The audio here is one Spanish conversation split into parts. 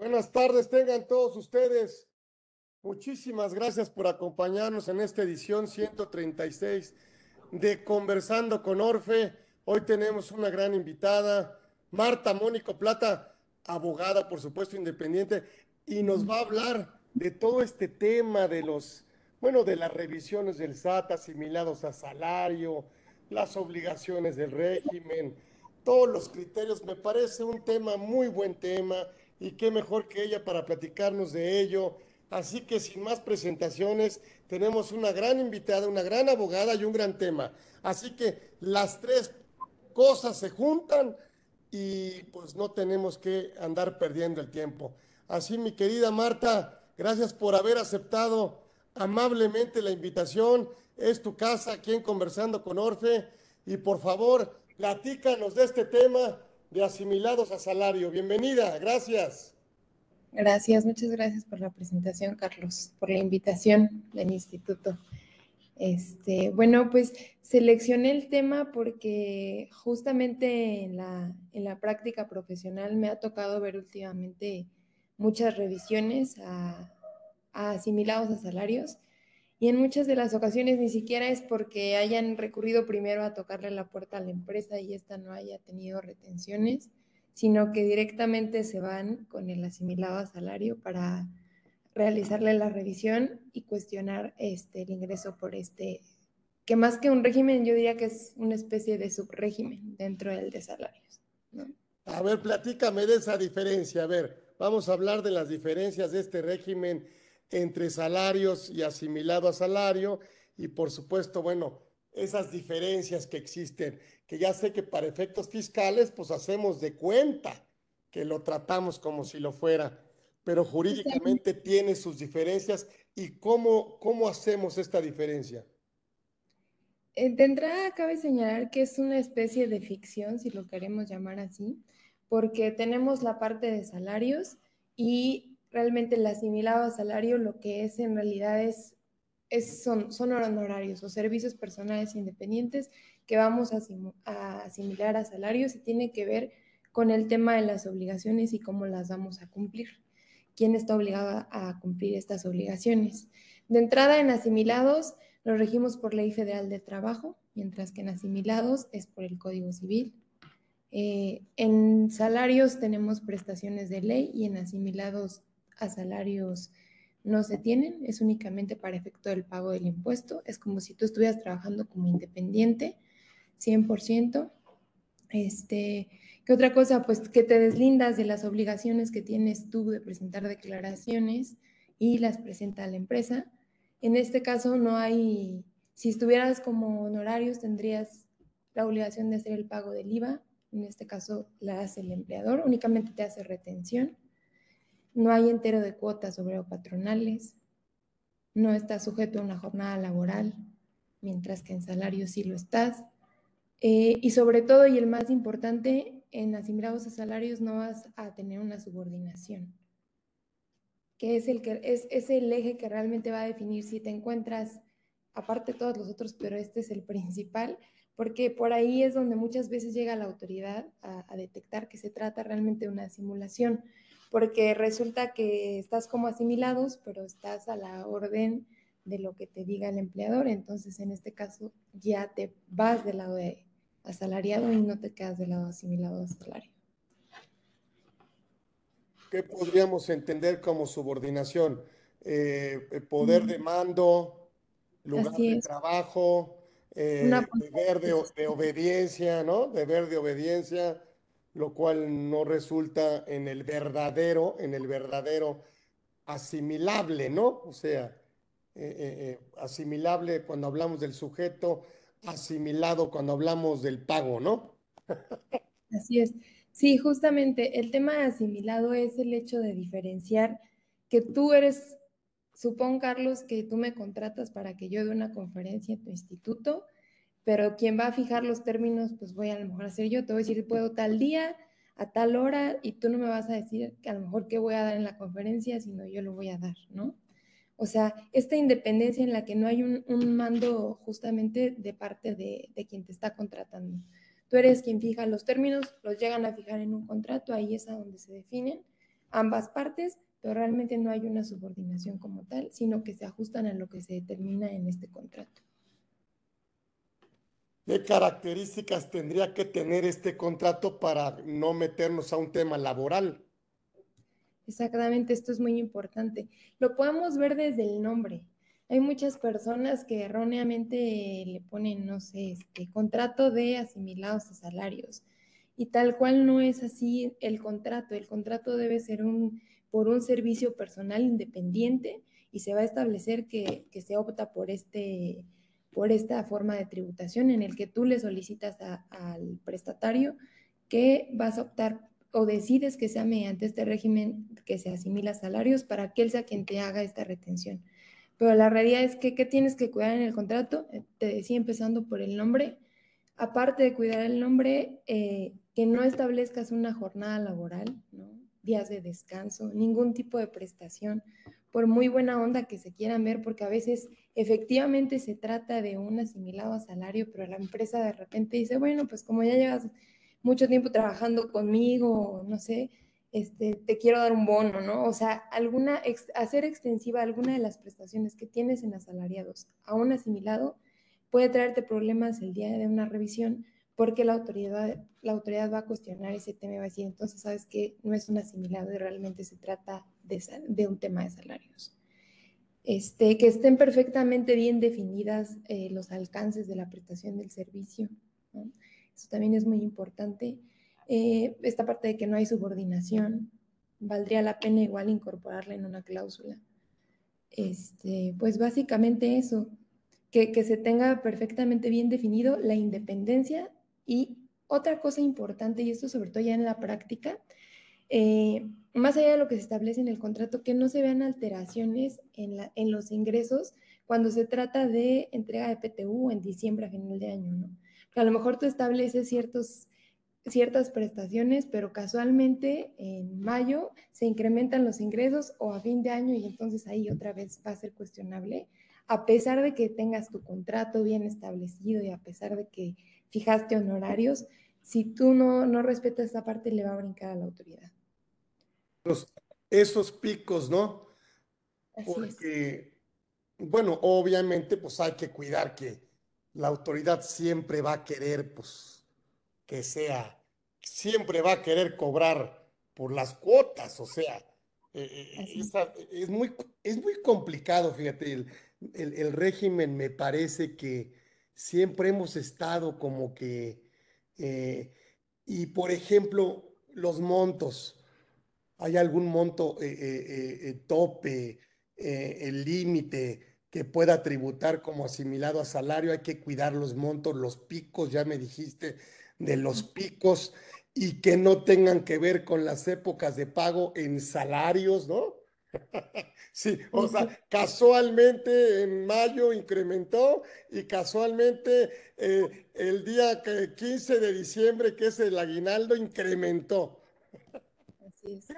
Buenas tardes, tengan todos ustedes. Muchísimas gracias por acompañarnos en esta edición 136 de Conversando con Orfe. Hoy tenemos una gran invitada, Marta Mónico Plata, abogada, por supuesto, independiente, y nos va a hablar de todo este tema de los, bueno, de las revisiones del SAT asimilados a salario, las obligaciones del régimen, todos los criterios. Me parece un tema muy buen tema y qué mejor que ella para platicarnos de ello. Así que sin más presentaciones, tenemos una gran invitada, una gran abogada y un gran tema. Así que las tres cosas se juntan y pues no tenemos que andar perdiendo el tiempo. Así, mi querida Marta, gracias por haber aceptado amablemente la invitación. Es tu casa aquí en Conversando con Orfe. Y por favor, platícanos de este tema de asimilados a salario. Bienvenida, gracias. Gracias, muchas gracias por la presentación, Carlos, por la invitación del instituto. Este, bueno, pues seleccioné el tema porque justamente en la, en la práctica profesional me ha tocado ver últimamente muchas revisiones a, a asimilados a salarios y en muchas de las ocasiones ni siquiera es porque hayan recurrido primero a tocarle la puerta a la empresa y ésta no haya tenido retenciones, sino que directamente se van con el asimilado a salario para realizarle la revisión y cuestionar este, el ingreso por este, que más que un régimen, yo diría que es una especie de subrégimen dentro del de salarios. A ver, platícame de esa diferencia. A ver, vamos a hablar de las diferencias de este régimen entre salarios y asimilado a salario y por supuesto, bueno, esas diferencias que existen, que ya sé que para efectos fiscales pues hacemos de cuenta que lo tratamos como si lo fuera, pero jurídicamente tiene sus diferencias y cómo, cómo hacemos esta diferencia. Eh, de entrada, cabe señalar que es una especie de ficción, si lo queremos llamar así, porque tenemos la parte de salarios y realmente el asimilado a salario lo que es en realidad es, son, son honorarios o servicios personales independientes que vamos a, asimilar a salarios y tiene que ver con el tema de las obligaciones y cómo las vamos a cumplir. ¿Quién está obligado a cumplir estas obligaciones? De entrada, en asimilados nos regimos por Ley Federal de Trabajo, mientras que en asimilados es por el Código Civil. Eh, en salarios tenemos prestaciones de ley y en asimilados a salarios no se tienen, es únicamente para efecto del pago del impuesto, es como si tú estuvieras trabajando como independiente, 100%. Este, ¿Qué otra cosa? Pues que te deslindas de las obligaciones que tienes tú de presentar declaraciones y las presenta la empresa. En este caso no hay, si estuvieras como honorarios tendrías la obligación de hacer el pago del IVA, en este caso la hace el empleador, únicamente te hace retención no hay entero de cuotas sobre patronales, no estás sujeto a una jornada laboral, mientras que en salario sí lo estás. Eh, y sobre todo, y el más importante, en asimilados a salarios no vas a tener una subordinación, que es el, que, es, es el eje que realmente va a definir si te encuentras, aparte de todos los otros, pero este es el principal, porque por ahí es donde muchas veces llega la autoridad a, a detectar que se trata realmente de una simulación porque resulta que estás como asimilados, pero estás a la orden de lo que te diga el empleador. Entonces, en este caso, ya te vas del lado de asalariado y no te quedas del lado asimilado a salario. ¿Qué podríamos entender como subordinación? Eh, poder de mando, lugar de trabajo, eh, deber de, de, obediencia, ¿no? Deber de obediencia lo cual no resulta en el verdadero, en el verdadero asimilable, ¿no? O sea, eh, eh, eh, asimilable cuando hablamos del sujeto, asimilado cuando hablamos del pago, ¿no? Así es. Sí, justamente el tema asimilado es el hecho de diferenciar que tú eres, supón Carlos, que tú me contratas para que yo dé una conferencia en tu instituto pero quien va a fijar los términos, pues voy a, lo mejor a ser yo, te voy a decir, puedo tal día, a tal hora, y tú no me vas a decir que a lo mejor qué voy a dar en la conferencia, sino yo lo voy a dar, ¿no? O sea, esta independencia en la que no hay un, mando justamente de parte de, de, quien te está contratando. Tú eres quien fija los términos, los llegan a fijar en un contrato, ahí es a donde se definen, ambas partes, pero realmente no hay una subordinación como tal, sino que se ajustan a lo que se determina en este contrato. ¿Qué características tendría que tener este contrato para no meternos a un tema laboral? Exactamente, esto es muy importante. Lo podemos ver desde el nombre. Hay muchas personas que erróneamente le ponen, no sé, este contrato de asimilados a salarios. Y tal cual no es así el contrato. El contrato debe ser un, por un servicio personal independiente y se va a establecer que, que se opta por este, por esta forma de tributación en el que tú le solicitas al prestatario que vas a optar o decides que sea mediante este régimen que se asimila salarios para que él sea quien te haga esta retención. Pero la realidad es que, ¿qué tienes que cuidar en el contrato? Eh, te decía empezando por el nombre. Aparte de cuidar el nombre, eh, que no establezcas una jornada laboral, días de descanso, ningún tipo de prestación, por muy buena onda que se quieran ver, porque a veces efectivamente se trata de un asimilado a salario, pero la empresa de repente dice, bueno, pues como ya llevas mucho tiempo trabajando conmigo, no sé, este, te quiero dar un bono, ¿no? O sea, alguna, hacer extensiva alguna de las prestaciones que tienes en asalariados a un asimilado puede traerte problemas el día de una revisión porque la autoridad, la autoridad va a cuestionar ese tema y va a decir, entonces, ¿sabes que No es un asimilado y realmente se trata de, un tema de salarios. Este, que estén perfectamente bien definidas eh, los alcances de la prestación del servicio. Eso también es muy importante. Eh, esta parte de que no hay subordinación, valdría la pena igual incorporarla en una cláusula. Este, pues básicamente eso, que, que se tenga perfectamente bien definido la independencia y otra cosa importante, y esto sobre todo ya en la práctica, eh, más allá de lo que se establece en el contrato, que no se vean alteraciones en, los ingresos cuando se trata de entrega de PTU en diciembre a final de año, a lo mejor tú estableces ciertas prestaciones, pero casualmente en mayo se incrementan los ingresos o a fin de año y entonces ahí otra vez va a ser cuestionable, a pesar de que tengas tu contrato bien establecido y a pesar de que fijaste honorarios, si tú no, no respetas esa parte, le va a brincar a la autoridad. Esos picos, ¿no? Porque, bueno, obviamente, pues hay que cuidar que la autoridad siempre va a querer, pues, que sea, siempre va a querer cobrar por las cuotas, o sea, eh, eh, es, muy, es muy complicado, fíjate, el, el régimen me parece que siempre hemos estado como que, eh, y por ejemplo, los montos, ¿hay algún monto eh, eh, tope, el límite que pueda tributar como asimilado a salario? Hay que cuidar los montos, los picos, ya me dijiste, de los picos y que no tengan que ver con las épocas de pago en salarios, ¿no? Sí, o sea, casualmente en mayo incrementó y casualmente eh, el día 15 de diciembre, que es el aguinaldo, incrementó. Así es.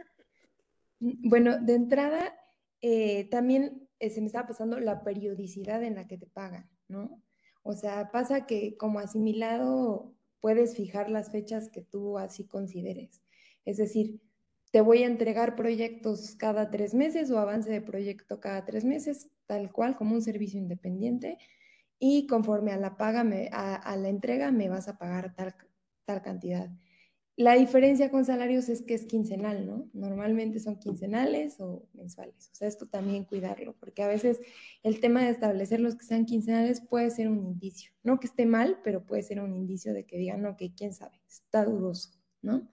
Bueno, de entrada, eh, también eh, se me estaba pasando la periodicidad en la que te pagan, ¿no? O sea, pasa que como asimilado puedes fijar las fechas que tú así consideres. Es decir, te voy a entregar proyectos cada tres meses o avance de proyecto cada tres meses, tal cual como un servicio independiente. Y conforme a la paga, a, la entrega, me vas a pagar tal, tal cantidad. La diferencia con salarios es que es quincenal, ¿no? Normalmente son quincenales o mensuales. O sea, esto también cuidarlo, porque a veces el tema de establecer los que sean quincenales puede ser un indicio. No que esté mal, pero puede ser un indicio de que digan, ok, quién sabe, está dudoso, ¿no?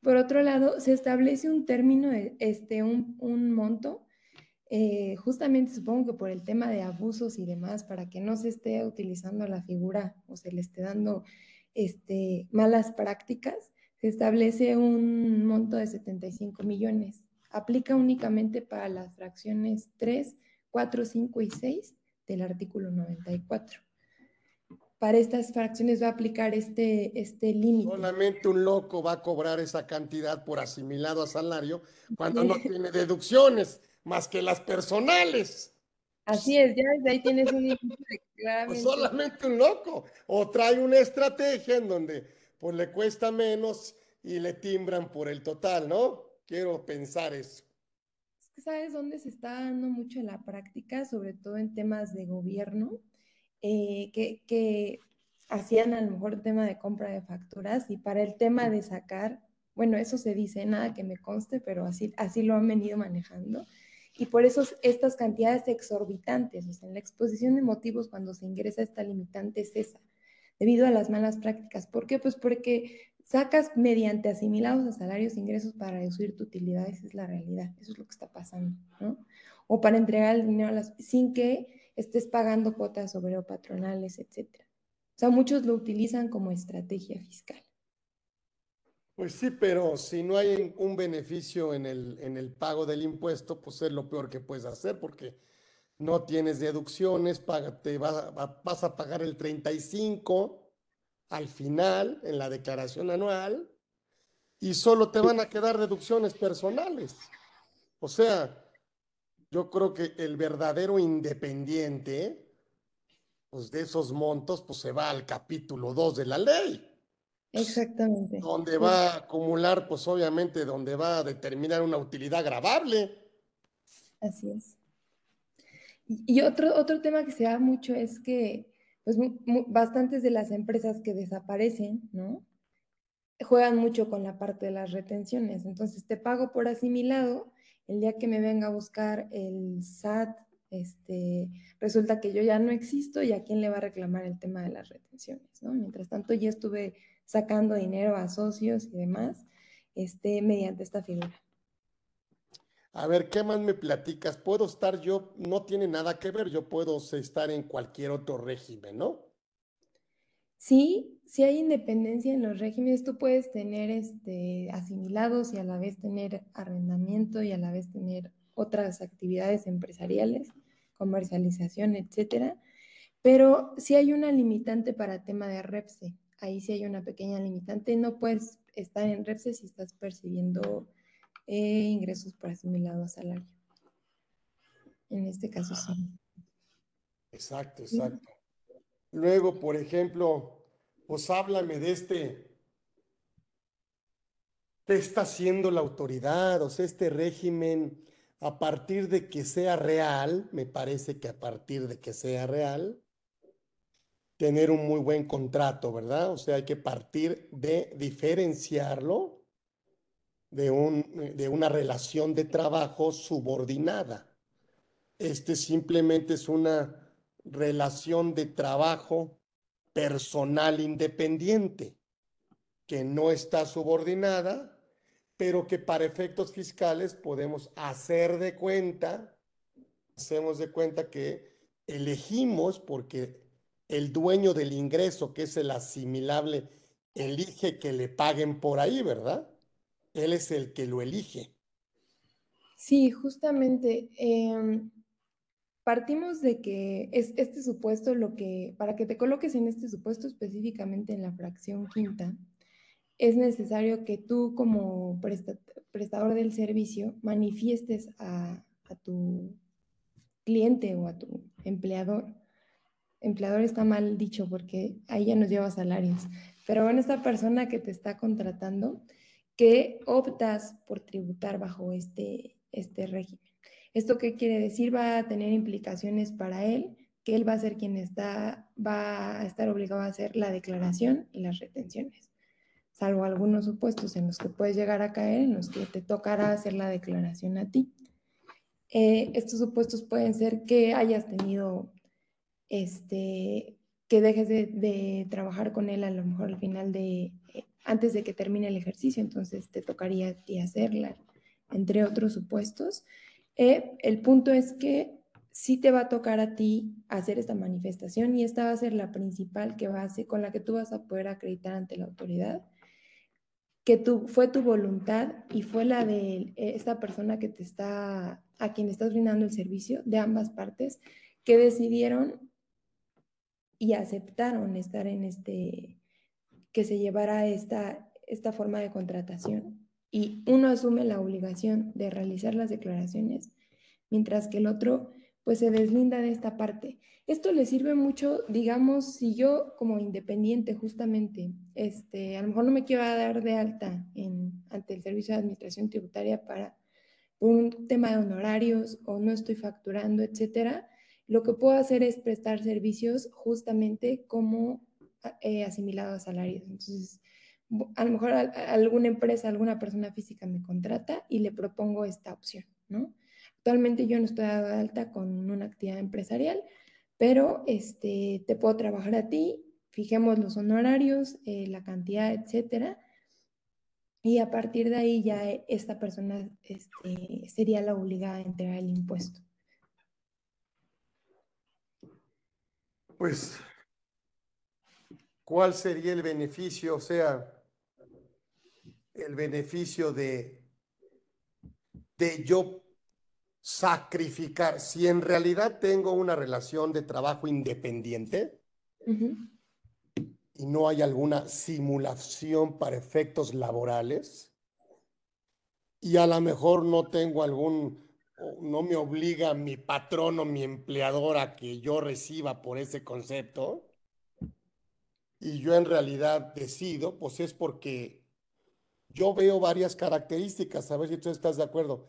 Por otro lado, se establece un término, este, un, monto, eh, justamente supongo que por el tema de abusos y demás, para que no se esté utilizando la figura o se le esté dando este, malas prácticas, se establece un monto de 75 millones. Aplica únicamente para las fracciones 3, 4, 5 y 6 del artículo 94 para estas fracciones va a aplicar este, este límite. Solamente un loco va a cobrar esa cantidad por asimilado a salario cuando no tiene deducciones más que las personales. Así es, ya ahí tienes un límite pues solamente un loco. O trae una estrategia en donde pues le cuesta menos y le timbran por el total, ¿no? quiero pensar eso. Es que sabes dónde se está dando mucho la práctica, sobre todo en temas de gobierno, eh, que, que hacían a lo mejor tema de compra de facturas y para el tema de sacar, bueno, eso se dice, nada que me conste, pero así, así lo han venido manejando. Y por eso estas cantidades exorbitantes, o sea, en la exposición de motivos cuando se ingresa esta limitante es esa, debido a las malas prácticas. ¿Por qué? Pues porque sacas mediante asimilados a salarios ingresos para reducir tu utilidad, esa es la realidad, eso es lo que está pasando, ¿no? O para entregar el dinero a las, sin que estés pagando cuotas sobre patronales, etcétera. O sea, muchos lo utilizan como estrategia fiscal. Pues sí, pero si no hay un beneficio en el, en el pago del impuesto, pues es lo peor que puedes hacer porque no tienes deducciones, te vas, vas a pagar el 35 al final en la declaración anual y solo te van a quedar deducciones personales. O sea, yo creo que el verdadero independiente pues de esos montos, pues se va al capítulo 2 de la ley. Exactamente. Donde va a acumular, pues obviamente, donde va a determinar una utilidad grabable. Así es. Y otro, otro tema que se da mucho es que, pues, bastantes de las empresas que desaparecen, ¿no? Juegan mucho con la parte de las retenciones. Entonces, te pago por asimilado. El día que me venga a buscar el SAT este, resulta que yo ya no existo y a quién le va a reclamar el tema de las retenciones, ¿no? Mientras tanto, ya estuve sacando dinero a socios y demás, este, mediante esta figura. A ver, ¿qué más me platicas? Puedo estar yo, no tiene nada que ver, yo puedo estar en cualquier otro régimen, ¿no? Sí, sí hay independencia en los regímenes. Tú puedes tener este, asimilados y a la vez tener arrendamiento y a la vez tener otras actividades empresariales, comercialización, etcétera. Pero sí hay una limitante para tema de REPSE. Ahí sí hay una pequeña limitante. No puedes estar en REPSE si estás percibiendo eh, ingresos por asimilado a salario. En este caso sí. Exacto, exacto. Luego, por ejemplo, pues háblame de este, ¿qué está haciendo la autoridad? O sea, este régimen a partir de que sea real, me parece que a partir de que sea real, tener un muy buen contrato, ¿verdad? O sea, hay que partir de diferenciarlo de, un, de una relación de trabajo subordinada. Este simplemente es una relación de trabajo personal independiente que no está subordinada pero que para efectos fiscales podemos hacer de cuenta, hacemos de cuenta que elegimos porque el dueño del ingreso, que es el asimilable, elige que le paguen por ahí, ¿verdad? Él es el que lo elige. Sí, justamente. Em, partimos de que es este supuesto lo que, para que te coloques en este supuesto específicamente en la fracción quinta, es necesario que tú como prestador del servicio manifiestes a, tu cliente o a tu empleador. Empleador está mal dicho porque ahí ya nos lleva salarios. Pero bueno, esta persona que te está contratando, que optas por tributar bajo este, este régimen. ¿Esto qué quiere decir? Va a tener implicaciones para él, que él va a ser quien está, va a estar obligado a hacer la declaración y las retenciones salvo algunos supuestos en los que puedes llegar a caer, en los que te tocará hacer la declaración a ti. Eh, estos supuestos pueden ser que hayas tenido, este, que dejes de, trabajar con él a lo mejor al final de, antes de que termine el ejercicio, entonces te tocaría a ti hacerla, entre otros supuestos. Eh, el punto es que sí te va a tocar a ti hacer esta manifestación y esta va a ser la principal que va a ser, con la que tú vas a poder acreditar ante la autoridad que tu, fue tu voluntad y fue la de eh, esta persona que te está, a quien estás brindando el servicio, de ambas partes, que decidieron y aceptaron estar en este, que se llevara esta, esta forma de contratación. Y uno asume la obligación de realizar las declaraciones, mientras que el otro pues se deslinda de esta parte. Esto le sirve mucho, digamos, si yo como independiente justamente, este, a lo mejor no me quiero dar de alta en, ante el Servicio de Administración Tributaria para un tema de honorarios o no estoy facturando, etcétera, lo que puedo hacer es prestar servicios justamente como eh, asimilado a salarios. Entonces, a lo mejor alguna empresa, alguna persona física me contrata y le propongo esta opción, ¿no? Actualmente yo no estoy de alta con una actividad empresarial, pero este, te puedo trabajar a ti, fijemos los honorarios, eh, la cantidad, etcétera, y a partir de ahí ya esta persona este, sería la obligada a entregar el impuesto. Pues, ¿cuál sería el beneficio? O sea, el beneficio de, de yo sacrificar, si en realidad tengo una relación de trabajo independiente y no hay alguna simulación para efectos laborales y a lo mejor no tengo algún, no me obliga mi patrón o mi empleador a que yo reciba por ese concepto y yo en realidad decido, pues es porque yo veo varias características, a ver si tú estás de acuerdo.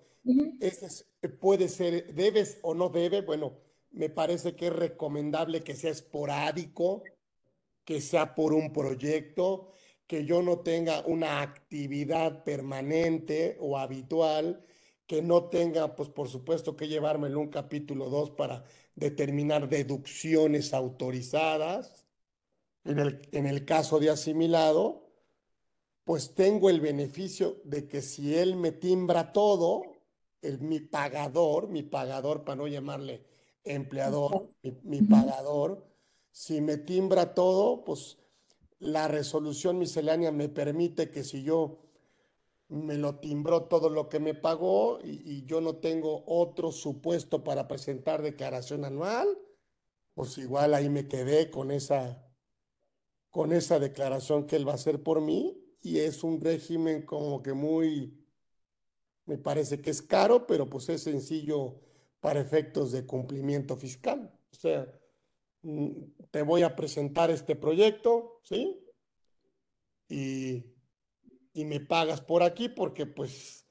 Ese puede ser, debes o no debe, bueno, me parece que es recomendable que sea esporádico, que sea por un proyecto, que yo no tenga una actividad permanente o habitual, que no tenga, pues por supuesto, que llevármelo un capítulo 2 para determinar deducciones autorizadas. En el, en el caso de asimilado, pues tengo el beneficio de que si él me timbra todo, el, mi pagador, mi pagador, para no llamarle empleador, mi, pagador, si me timbra todo, pues la resolución miscelánea me permite que si yo me lo timbró todo lo que me pagó y, y, yo no tengo otro supuesto para presentar declaración anual, pues igual ahí me quedé con esa, con esa declaración que él va a hacer por mí y es un régimen como que muy me parece que es caro, pero pues es sencillo para efectos de cumplimiento fiscal. O sea, mm, te voy a presentar este proyecto, ¿sí? Y, y me pagas por aquí porque pues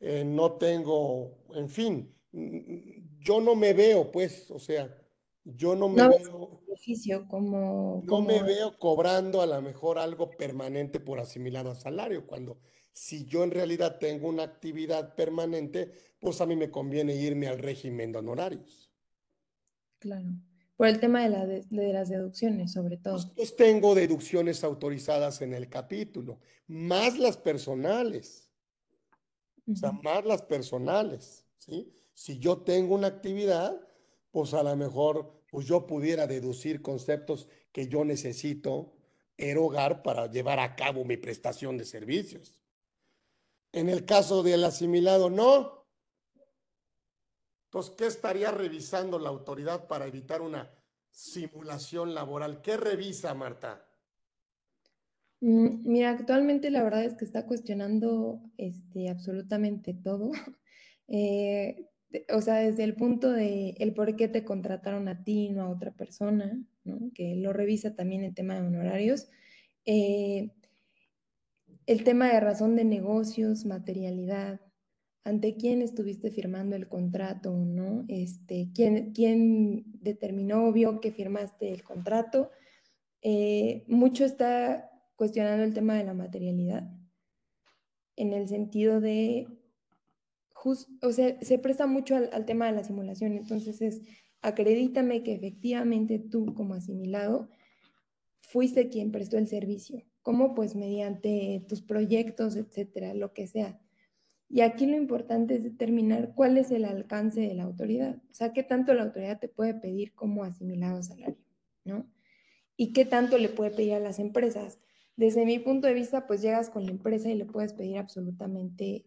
eh, no tengo, en fin, mm, yo no me veo, pues, o sea, yo no me veo. como, no me veo cobrando a lo mejor algo permanente por asimilado a salario, cuando si yo en realidad tengo una actividad permanente, pues a mí me conviene irme al régimen de honorarios. Claro. Por el tema de, las deducciones, sobre todo. Pues, pues, tengo deducciones autorizadas en el capítulo, más las personales. O sea, más las personales, ¿sí? Si yo tengo una actividad, pues a lo mejor pues yo pudiera deducir conceptos que yo necesito erogar para llevar a cabo mi prestación de servicios. En el caso del asimilado, no. Entonces, ¿qué estaría revisando la autoridad para evitar una simulación laboral? ¿Qué revisa, Marta? Mm, mira, actualmente la verdad es que está cuestionando este, absolutamente todo. Eh, o sea, desde el punto de el por qué te contrataron a ti, no a otra persona, ¿no? que lo revisa también el tema de honorarios. Eh, el tema de razón de negocios, materialidad, ante quién estuviste firmando el contrato o no, este, quién, quién determinó, vio que firmaste el contrato. Eh, mucho está cuestionando el tema de la materialidad, en el sentido de, o sea, se presta mucho al, tema de la simulación, entonces es, acredítame que efectivamente tú como asimilado fuiste quien prestó el servicio ¿Cómo? Pues mediante tus proyectos, etcétera, lo que sea. Y aquí lo importante es determinar cuál es el alcance de la autoridad. O sea, qué tanto la autoridad te puede pedir como asimilado salario, ¿no? Y qué tanto le puede pedir a las empresas. Desde mi punto de vista, pues llegas con la empresa y le puedes pedir absolutamente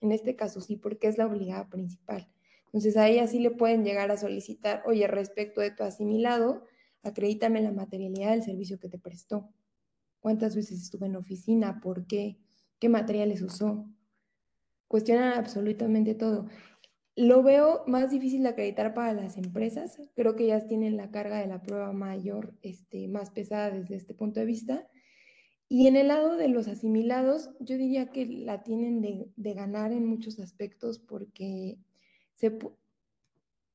En este caso sí, porque es la obligada principal. Entonces a ella sí le pueden llegar a solicitar, oye, respecto de tu asimilado, acredítame la materialidad del servicio que te prestó cuántas veces estuve en oficina, por qué, qué materiales usó. Cuestionan absolutamente todo. Lo veo más difícil de acreditar para las empresas. Creo que ellas tienen la carga de la prueba mayor, este, más pesada desde este punto de vista. Y en el lado de los asimilados, yo diría que la tienen de, ganar en muchos aspectos porque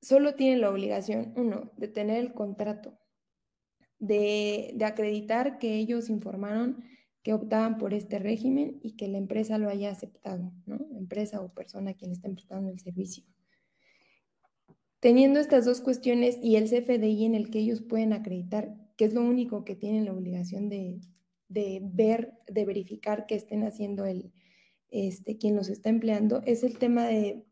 solo tienen la obligación, uno, de tener el contrato, de, acreditar que ellos informaron que optaban por este régimen y que la empresa lo haya aceptado, ¿no? Empresa o persona quien estén prestando el servicio. Teniendo estas dos cuestiones y el CFDI en el que ellos pueden acreditar, que es lo único que tienen la obligación de, de ver, de verificar que estén haciendo el, este, quien los está empleando, es el tema de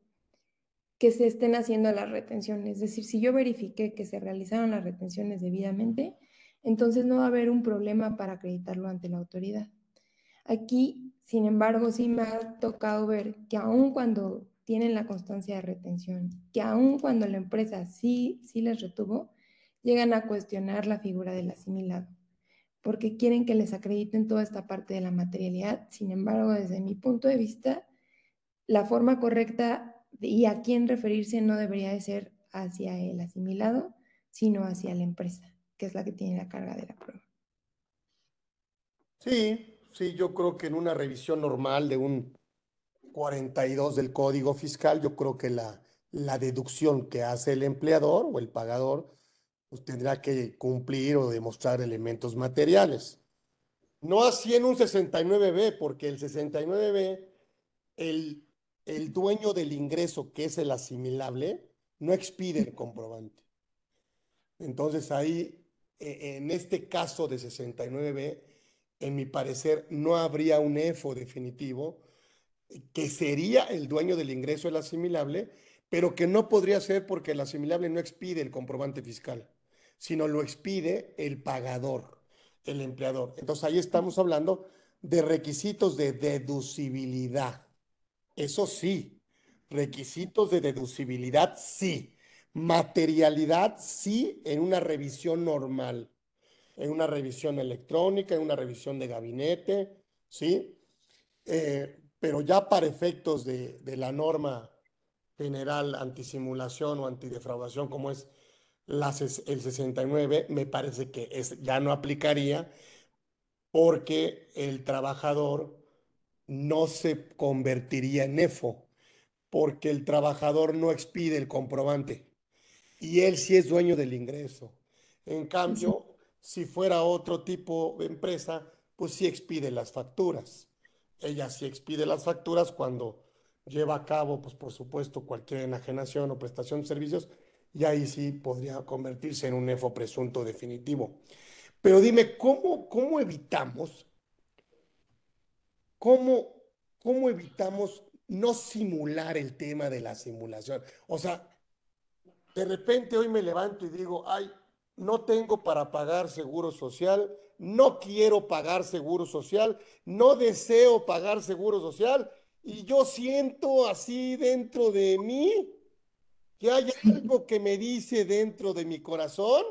que se estén haciendo las retenciones. Es decir, si yo verifiqué que se realizaron las retenciones debidamente, entonces no va a haber un problema para acreditarlo ante la autoridad. Aquí, sin embargo, sí me ha tocado ver que aun cuando tienen la constancia de retención, que aun cuando la empresa sí, sí les retuvo, llegan a cuestionar la figura del asimilado porque quieren que les acrediten toda esta parte de la materialidad. Sin embargo, desde mi punto de vista, la forma correcta y a quién referirse no debería de ser hacia el asimilado, sino hacia la empresa, que es la que tiene la carga de la prueba. Sí, sí, yo creo que en una revisión normal de un 42 del Código Fiscal, yo creo que la, la deducción que hace el empleador o el pagador pues tendrá que cumplir o demostrar elementos materiales. No así en un 69B, porque el 69B, el, el dueño del ingreso, que es el asimilable, no expide el comprobante. Entonces ahí, e, en este caso de 69B, en mi parecer, no habría un EFO definitivo, que sería el dueño del ingreso el asimilable, pero que no podría ser porque el asimilable no expide el comprobante fiscal sino lo expide el pagador, el empleador. Entonces ahí estamos hablando de requisitos de deducibilidad. Eso sí, requisitos de deducibilidad sí. Materialidad sí en una revisión normal, en una revisión electrónica, en una revisión de gabinete, ¿sí? Eh, pero ya para efectos de, de la norma general antisimulación o antidefraudación como es el 69 me parece que es, ya no aplicaría porque el trabajador no se convertiría en EFO, porque el trabajador no expide el comprobante y él sí es dueño del ingreso. En cambio, si fuera otro tipo de empresa, pues sí expide las facturas. Ella sí expide las facturas cuando lleva a cabo, pues por supuesto, cualquier enajenación o prestación de servicios, y ahí sí podría convertirse en un EFO presunto definitivo. Pero dime, ¿cómo, cómo evitamos, cómo, cómo evitamos no simular el tema de la simulación? O sea, de repente hoy me levanto y digo, ay, no tengo para pagar seguro social, no quiero pagar seguro social, no deseo pagar seguro social y yo siento así dentro de mí que hay algo que me dice dentro de mi corazón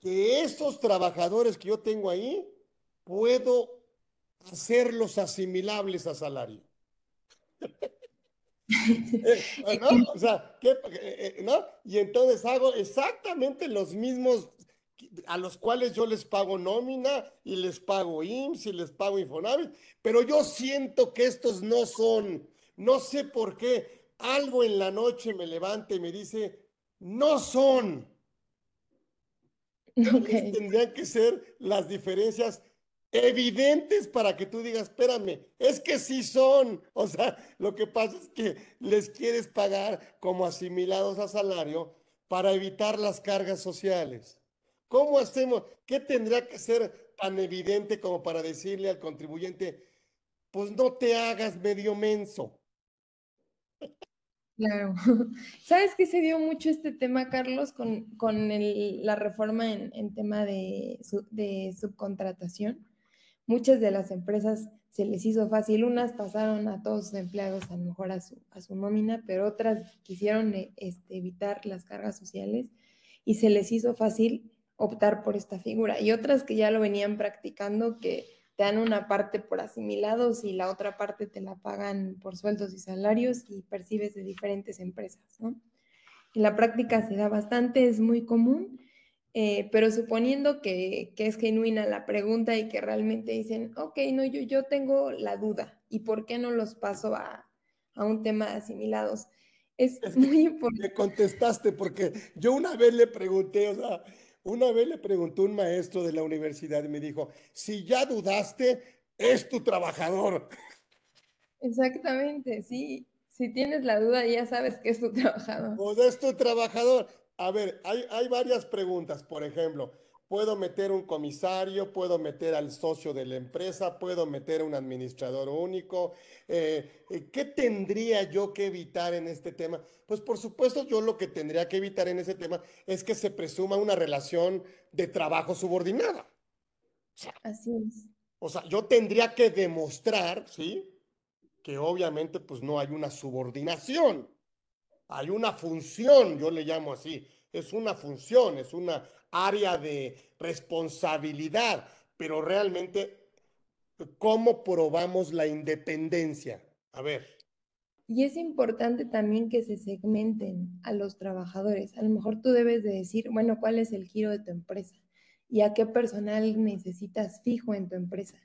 que esos trabajadores que yo tengo ahí puedo hacerlos asimilables a salario. Eh, ¿No? O sea, ¿qué, eh, eh, ¿no? Y entonces hago exactamente los mismos a los cuales yo les pago nómina y les pago IMSS y les pago Infonavit, pero yo siento que estos no son, no sé por qué, algo en la noche me levanta y me dice, no son. Tendrían que ser las diferencias evidentes para que tú digas, espérame, es que sí son. O sea, lo que pasa es que les quieres pagar como asimilados a salario para evitar las cargas sociales. ¿Cómo hacemos? ¿Qué tendría que ser tan evidente como para decirle al contribuyente, pues no te hagas medio menso? Claro. ¿Sabes qué se dio mucho este tema, Carlos, con, la reforma en, tema de, subcontratación? Muchas de las empresas se les hizo fácil, unas pasaron a todos sus empleados a lo mejor a su, su nómina, pero otras quisieron eh, este, evitar las cargas sociales y se les hizo fácil optar por esta figura. Y otras que ya lo venían practicando, que te dan una parte por asimilados y la otra parte te la pagan por sueldos y salarios y percibes de diferentes empresas, ¿no? En la práctica se da bastante, es muy común, eh, pero suponiendo que, es genuina la pregunta y que realmente dicen, ok, no, yo, yo tengo la duda, ¿y por qué no los paso a, un tema de asimilados? Es, muy importante. Me contestaste porque yo una vez le pregunté, o sea, una vez le preguntó un maestro de la universidad y me dijo, si ya dudaste, es tu trabajador. Exactamente, sí. Si tienes la duda, ya sabes que es tu trabajador. Pues es tu trabajador. A ver, hay, hay varias preguntas. Por ejemplo, puedo meter un comisario, puedo meter al socio de la empresa, puedo meter un administrador único. Eh, eh, ¿Qué tendría yo que evitar en este tema? Pues por supuesto yo lo que tendría que evitar en ese tema es que se presuma una relación de trabajo subordinada. Así es. O sea, yo tendría que demostrar, ¿sí? Que obviamente pues no hay una subordinación. Hay una función, yo le llamo así, es una función, es una área de responsabilidad, pero realmente, ¿cómo probamos la independencia? A ver. Y es importante también que se segmenten a los trabajadores. A lo mejor tú debes de decir, bueno, ¿cuál es el giro de tu empresa? ¿Y a qué personal necesitas fijo en tu empresa?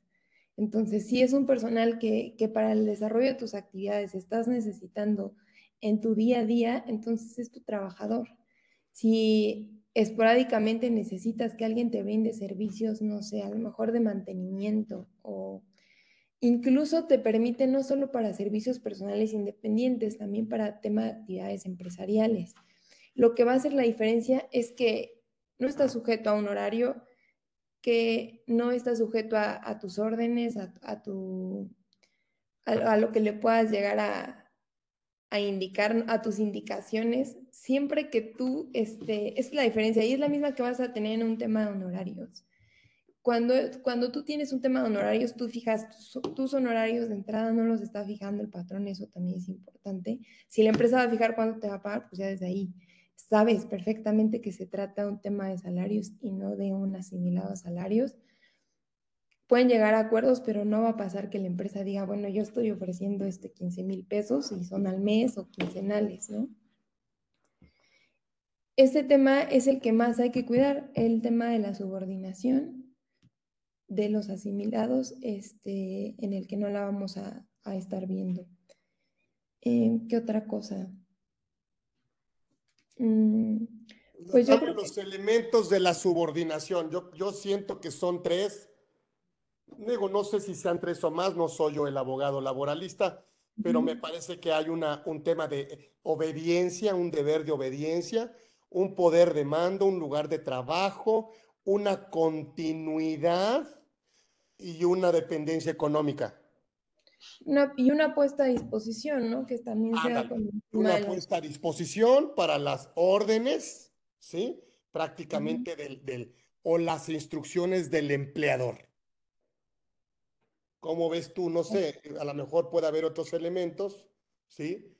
Entonces, si es un personal que, que para el desarrollo de tus actividades estás necesitando en tu día a día, entonces es tu trabajador. Si esporádicamente necesitas que alguien te brinde servicios, no sé, a lo mejor de mantenimiento o incluso te permite no solo para servicios personales independientes, también para tema de actividades empresariales. Lo que va a hacer la diferencia es que no está sujeto a un horario, que no está sujeto a, tus órdenes, a, tu, a, lo que le puedas llegar a, a indicar a tus indicaciones, siempre que tú, este, es la diferencia y es la misma que vas a tener en un tema de honorarios. Cuando, cuando tú tienes un tema de honorarios, tú fijas tus, honorarios de entrada, no los está fijando el patrón, eso también es importante. Si la empresa va a fijar cuánto te va a pagar, pues ya desde ahí sabes perfectamente que se trata de un tema de salarios y no de un asimilado a salarios pueden llegar a acuerdos, pero no va a pasar que la empresa diga, bueno, yo estoy ofreciendo este 15 mil pesos y son al mes o quincenales, ¿no? Este tema es el que más hay que cuidar, el tema de la subordinación de los asimilados, este, en el que no la vamos a, estar viendo. Eh, ¿Qué otra cosa? Mm, pues yo los elementos de la subordinación, yo, yo siento que son tres digo, no sé si sean tres o más, no soy yo el abogado laboralista, pero me parece que hay una, un tema de obediencia, un deber de obediencia, un poder de mando, un lugar de trabajo, una continuidad y una dependencia económica. y una puesta a disposición, ¿no? Que también sea Una puesta a disposición para las órdenes, ¿sí? Prácticamente del, del, o las instrucciones del empleador. ¿Cómo ves tú? No sé, a lo mejor puede haber otros elementos, ¿sí?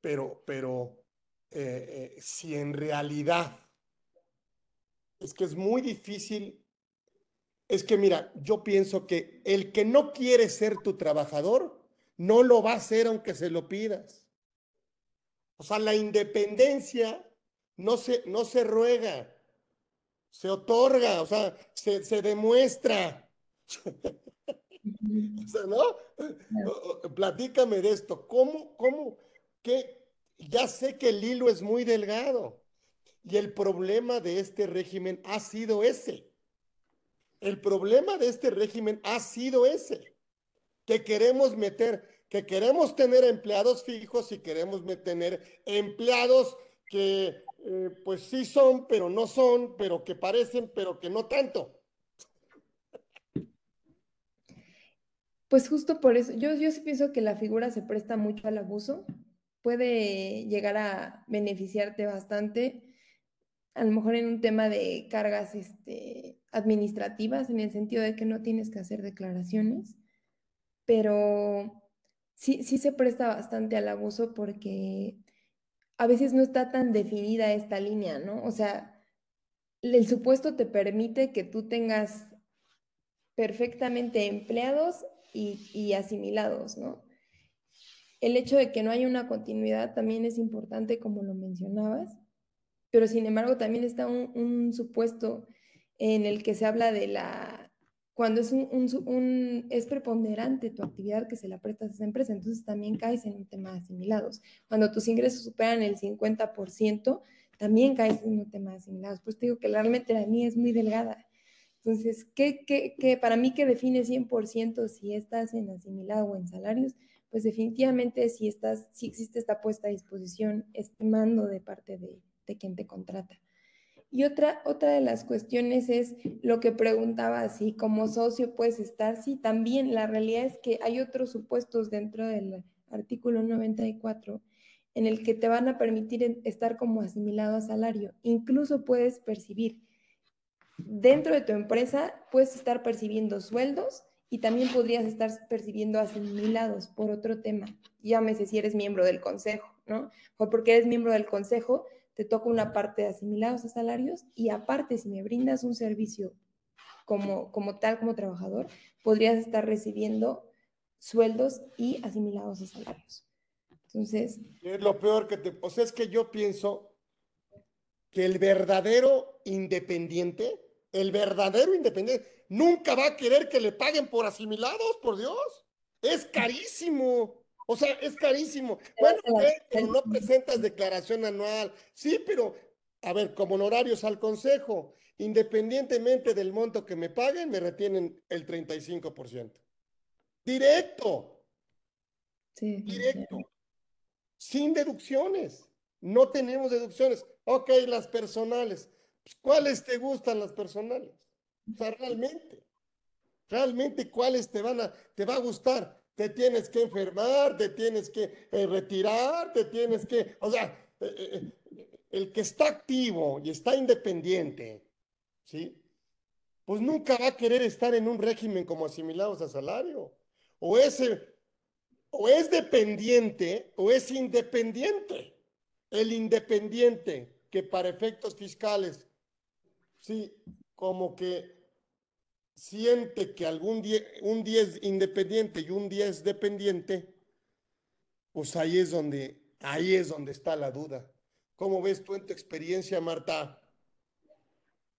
Pero, pero eh, eh, si en realidad es que es muy difícil, es que mira, yo pienso que el que no quiere ser tu trabajador, no lo va a hacer aunque se lo pidas. O sea, la independencia no se, no se ruega, se otorga, o sea, se, se demuestra. ¿no? Platícame de esto. ¿Cómo, cómo, qué? Ya sé que el hilo es muy delgado y el problema de este régimen ha sido ese. El problema de este régimen ha sido ese, que queremos meter, que queremos tener empleados fijos y queremos tener empleados que eh, pues sí son, pero no son, pero que parecen, pero que no tanto. Pues justo por eso, yo, yo sí pienso que la figura se presta mucho al abuso, puede llegar a beneficiarte bastante, a lo mejor en un tema de cargas este, administrativas, en el sentido de que no tienes que hacer declaraciones, pero sí, sí se presta bastante al abuso porque a veces no está tan definida esta línea, ¿no? O sea, el supuesto te permite que tú tengas perfectamente empleados y, asimilados, ¿no? El hecho de que no haya una continuidad también es importante, como lo mencionabas, pero sin embargo también está un, supuesto en el que se habla de la, cuando es, un, es preponderante tu actividad que se la prestas a esa empresa, entonces también caes en un tema de asimilados. Cuando tus ingresos superan el 50%, también caes en un tema de asimilados. Pues te digo que realmente la mía es muy delgada. Entonces, ¿qué, qué, para mí que define 100% si estás en asimilado o en salarios? Pues definitivamente si, estás, si existe esta puesta a disposición, estimando de parte de, de quien te contrata. Y otra, otra de las cuestiones es lo que preguntaba, si como socio puedes estar, sí, también la realidad es que hay otros supuestos dentro del artículo 94 en el que te van a permitir estar como asimilado a salario. Incluso puedes percibir, dentro de tu empresa, puedes estar percibiendo sueldos y también podrías estar percibiendo asimilados por otro tema. Llámese si eres miembro del consejo, ¿no? O porque eres miembro del consejo, te toca una parte de asimilados a salarios y aparte, si me brindas un servicio como, como tal, como trabajador, podrías estar recibiendo sueldos y asimilados a salarios. Entonces. Es lo peor que te. O sea, es que yo pienso que el verdadero independiente, el verdadero independiente, nunca va a querer que le paguen por asimilados, por Dios. Es carísimo. O sea, es carísimo. Bueno, pero no presentas declaración anual. Sí, pero, a ver, como honorarios al consejo, independientemente del monto que me paguen, me retienen el 35%. Directo. Sí. Directo sin deducciones. No tenemos deducciones. Ok, las personales. Pues, ¿Cuáles te gustan las personales? O sea, realmente, realmente cuáles te van a, te va a gustar. Te tienes que enfermar, te tienes que eh, retirar, te tienes que, o sea, eh, eh, el que está activo y está independiente, ¿sí? Pues nunca va a querer estar en un régimen como asimilados a salario. O ese o es dependiente o es independiente. El independiente que para efectos fiscales, sí, como que siente que algún día, un día es independiente y un día es dependiente, pues ahí es donde, ahí es donde está la duda. ¿Cómo ves tú en tu experiencia, Marta?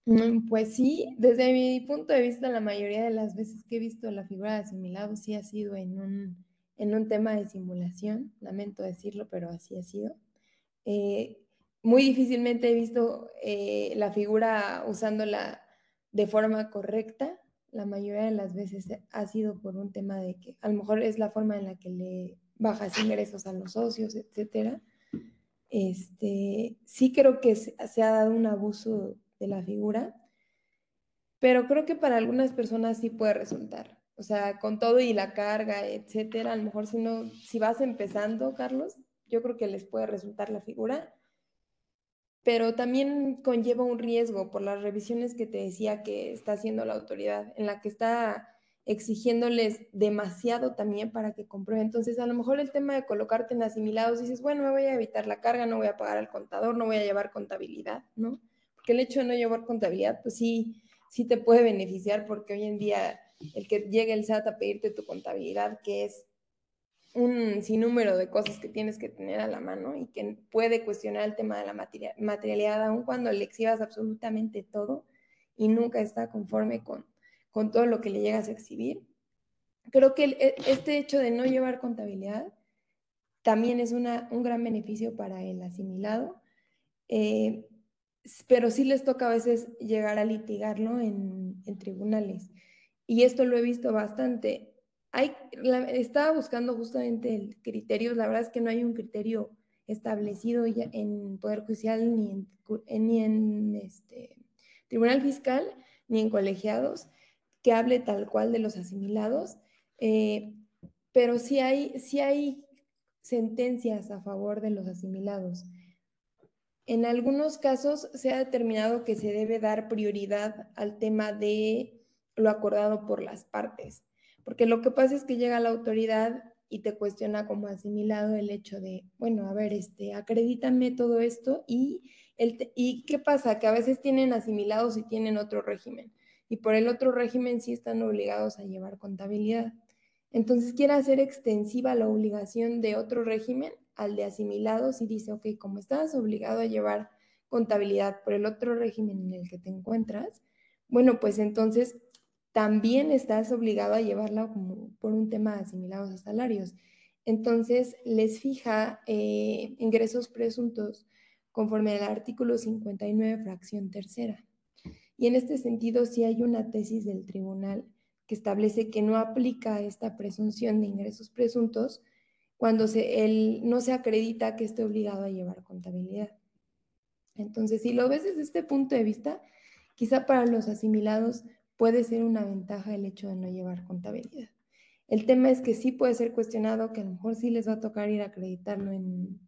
Mm, pues sí, desde mi punto de vista, la mayoría de las veces que he visto la figura de asimilado sí ha sido en un en un tema de simulación, lamento decirlo, pero así ha sido. Eh, muy difícilmente he visto eh, la figura usándola de forma correcta. La mayoría de las veces ha sido por un tema de que a lo mejor es la forma en la que le bajas ingresos a los socios, etcétera. Este, sí creo que se ha dado un abuso de la figura, pero creo que para algunas personas sí puede resultar. O sea, con todo y la carga, etcétera, a lo mejor si no, si vas empezando, Carlos, yo creo que les puede resultar la figura, pero también conlleva un riesgo por las revisiones que te decía que está haciendo la autoridad, en la que está exigiéndoles demasiado también para que comprueben. Entonces, a lo mejor el tema de colocarte en asimilados, dices, bueno, me voy a evitar la carga, no voy a pagar al contador, no voy a llevar contabilidad, ¿no? Porque el hecho de no llevar contabilidad, pues sí, sí te puede beneficiar porque hoy en día el que llegue el SAT a pedirte tu contabilidad, que es un sinnúmero de cosas que tienes que tener a la mano y que puede cuestionar el tema de la materialidad, aun cuando le exhibas absolutamente todo y nunca está conforme con, con todo lo que le llegas a exhibir. Creo que e, este hecho de no llevar contabilidad también es una, un gran beneficio para el asimilado, eh, pero sí les toca a veces llegar a litigarlo en, en tribunales y esto lo he visto bastante. Hay, estaba buscando justamente el criterio, la verdad es que no hay un criterio establecido ya en Poder Judicial ni en, ni en este, Tribunal Fiscal ni en colegiados que hable tal cual de los asimilados, eh, pero sí hay, sí hay sentencias a favor de los asimilados. En algunos casos se ha determinado que se debe dar prioridad al tema de lo acordado por las partes. Porque lo que pasa es que llega la autoridad y te cuestiona como asimilado el hecho de, bueno, a ver, este, acredítame todo esto y, el, y qué pasa, que a veces tienen asimilados y tienen otro régimen. y por el otro régimen sí están obligados a llevar contabilidad. Entonces quiere hacer extensiva la obligación de otro régimen al de asimilados y dice, ok, como estás obligado a llevar contabilidad por el otro régimen en el que te encuentras, bueno, pues entonces también estás obligado a llevarla por un tema de asimilados a salarios. Entonces les fija eh, ingresos presuntos conforme al artículo 59, fracción tercera. Y en este sentido, sí hay una tesis del tribunal que establece que no aplica esta presunción de ingresos presuntos cuando él no se acredita que esté obligado a llevar contabilidad. Entonces, si lo ves desde este punto de vista, quizá para los asimilados puede ser una ventaja el hecho de no llevar contabilidad. El tema es que sí puede ser cuestionado, que a lo mejor sí les va a tocar ir a acreditarlo en,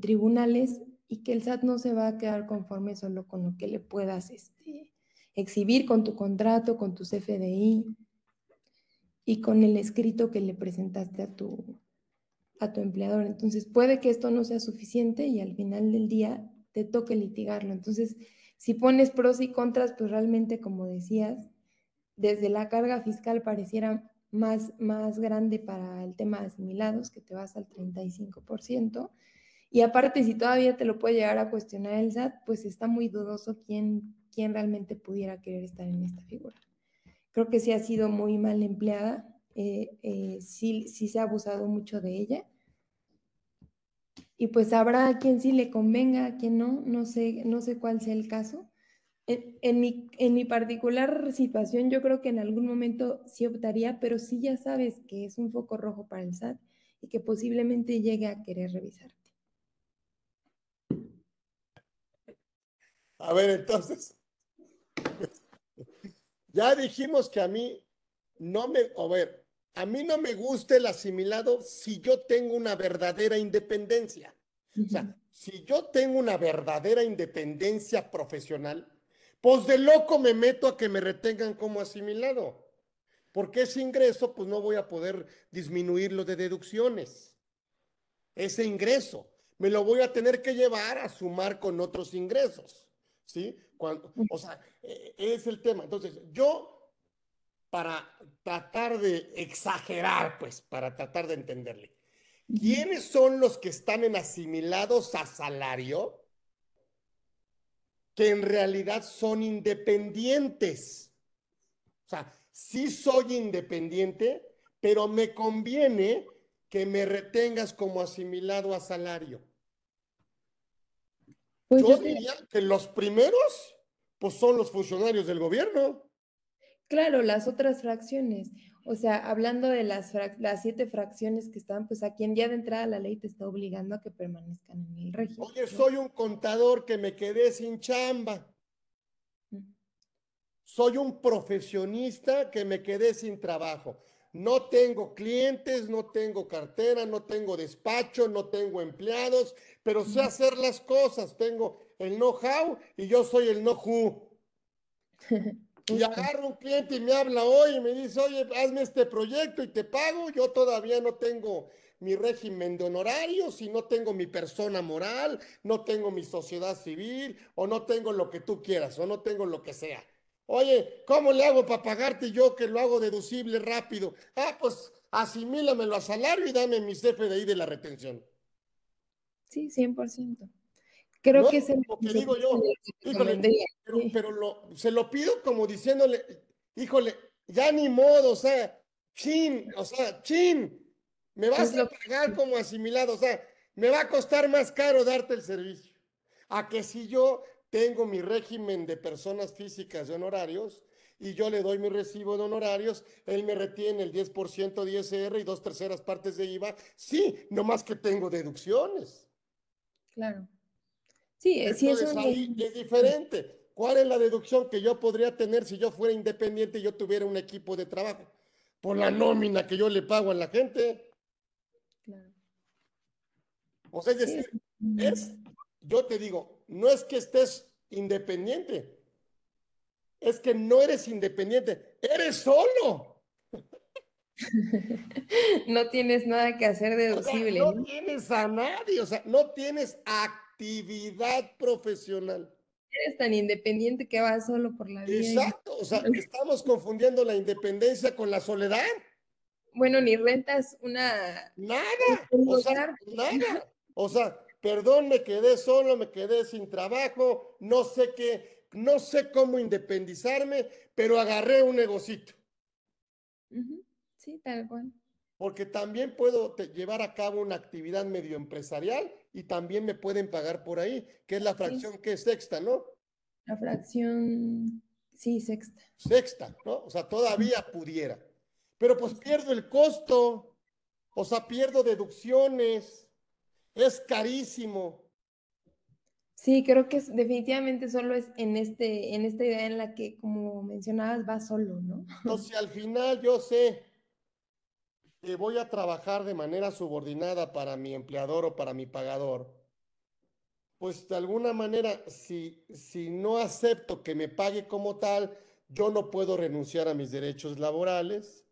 tribunales y que el SAT no se va a quedar conforme solo con lo que le puedas este, exhibir con tu contrato, con tu CFDI y con el escrito que le presentaste a tu, a tu empleador. Entonces, puede que esto no sea suficiente y al final del día te toque litigarlo. Entonces, si pones pros y contras, pues realmente, como decías, desde la carga fiscal pareciera más, más grande para el tema de asimilados, que te vas al 35%. Y aparte, si todavía te lo puede llegar a cuestionar el SAT, pues está muy dudoso quién, quién realmente pudiera querer estar en esta figura. Creo que sí ha sido muy mal empleada, eh, eh, sí, sí se ha abusado mucho de ella. Y pues habrá a quien sí le convenga, a quien no, no sé, no sé cuál sea el caso. En, mi, en mi particular situación, yo creo que en algún momento sí optaría, pero sí ya sabes que es un foco rojo para el SAT y que posiblemente llegue a querer revisarte. A ver, entonces, ya dijimos que a mí no me, a ver, a mí no me gusta el asimilado si yo tengo una verdadera independencia. O sea, si yo tengo una verdadera independencia profesional, pues de loco me meto a que me retengan como asimilado. Porque ese ingreso, pues no voy a poder disminuirlo de deducciones. Ese ingreso me lo voy a tener que llevar a sumar con otros ingresos. ¿Sí? Cuando, o sea, e, es el tema. Entonces, yo, para tratar de exagerar, pues, para tratar de entenderle, ¿quiénes son los que están en asimilados a salario? Que en realidad son independientes. O sea, sí soy independiente, pero me conviene que me retengas como asimilado a salario. Pues yo, diría que los primeros, pues son los funcionarios del gobierno. Claro, las otras fracciones. O sea, hablando de las, las siete fracciones que están, pues aquí en día de entrada la ley te está obligando a que permanezcan en el régimen. Oye, soy un contador que me quedé sin chamba. Soy un profesionista que me quedé sin trabajo. No tengo clientes, no tengo cartera, no tengo despacho, no tengo empleados, pero sé hacer las cosas. Tengo el know-how y yo soy el know-who. Y agarro un cliente y me habla hoy y me dice, oye, hazme este proyecto y te pago. Yo todavía no tengo mi régimen de honorarios y no tengo mi persona moral, no tengo mi sociedad civil o no tengo lo que tú quieras o no tengo lo que sea. Oye, ¿cómo le hago para pagarte yo que lo hago deducible rápido? Ah, pues asimílamelo a salario y dame mi CFDI de la retención. Sí, 100%. Creo que es el que digo yo. pero, se lo pido como diciéndole, híjole, ya ni modo, o sea, chin, o sea, chin, me vas a pagar como asimilado, o sea, me va a costar más caro darte el servicio. A que si yo tengo mi régimen de personas físicas de honorarios y yo le doy mi recibo de honorarios, él me retiene el 10% de ISR y dos terceras partes de IVA. Sí, no más que tengo deducciones. Claro. Sí, eh, sí es, ahí es diferente. ¿Cuál es la deducción que yo podría tener si yo fuera independiente y yo tuviera un equipo de trabajo? Por la nómina que yo le pago a la gente. Claro. O sea, es decir, es, yo te digo, no es que estés independiente, es que no eres independiente, eres solo. no tienes nada que hacer deducible. no, tienes a nadie, o sea, no tienes a actividad profesional. eres tan independiente que vas solo por la vida. Exacto, o sea, estamos confundiendo la independencia con la soledad. Bueno, ni rentas una... Nada, o sea, nada. O sea, perdón, me quedé solo, me quedé sin trabajo, no sé qué, no sé cómo independizarme, pero agarré un negocito. Sí, tal cual. Porque también puedo llevar a cabo una actividad medio empresarial y también me pueden pagar por ahí, que es la fracción que es sexta, ¿no? La fracción, sí, sexta. Sexta, ¿no? O sea, todavía pudiera. Pero pues pierdo el costo, o sea, pierdo deducciones, es carísimo. Sí, creo que definitivamente solo es en, este, en esta idea en la que, como mencionabas, va solo, ¿no? Entonces, al final yo sé que voy a trabajar de manera subordinada para mi empleador o para mi pagador, pues de alguna manera, si, si no acepto que me pague como tal, yo no puedo renunciar a mis derechos laborales,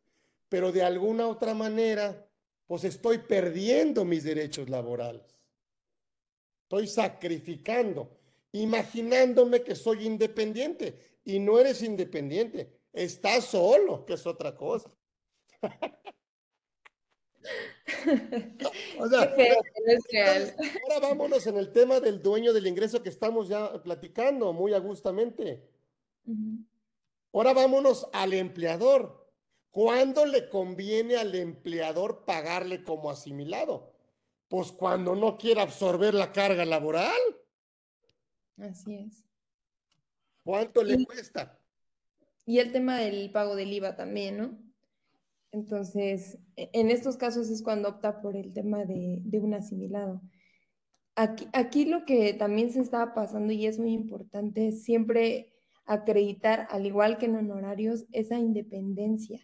pero de alguna otra manera, pues estoy perdiendo mis derechos laborales. Estoy sacrificando, imaginándome que soy independiente y no eres independiente, estás solo, que es otra cosa. o sea, ahora vámonos en el tema del dueño del ingreso que estamos ya platicando muy agustamente. Ahora vámonos al empleador. ¿Cuándo le conviene al empleador pagarle como asimilado? Pues cuando no quiera absorber la carga laboral. Así es. ¿Cuánto le cuesta? Y el tema del pago del IVA también, ¿no? Entonces, e, en estos casos es cuando opta por el tema de, un asimilado. Aquí, lo que también se estaba pasando y es muy importante siempre acreditar, al igual que en honorarios, esa independencia.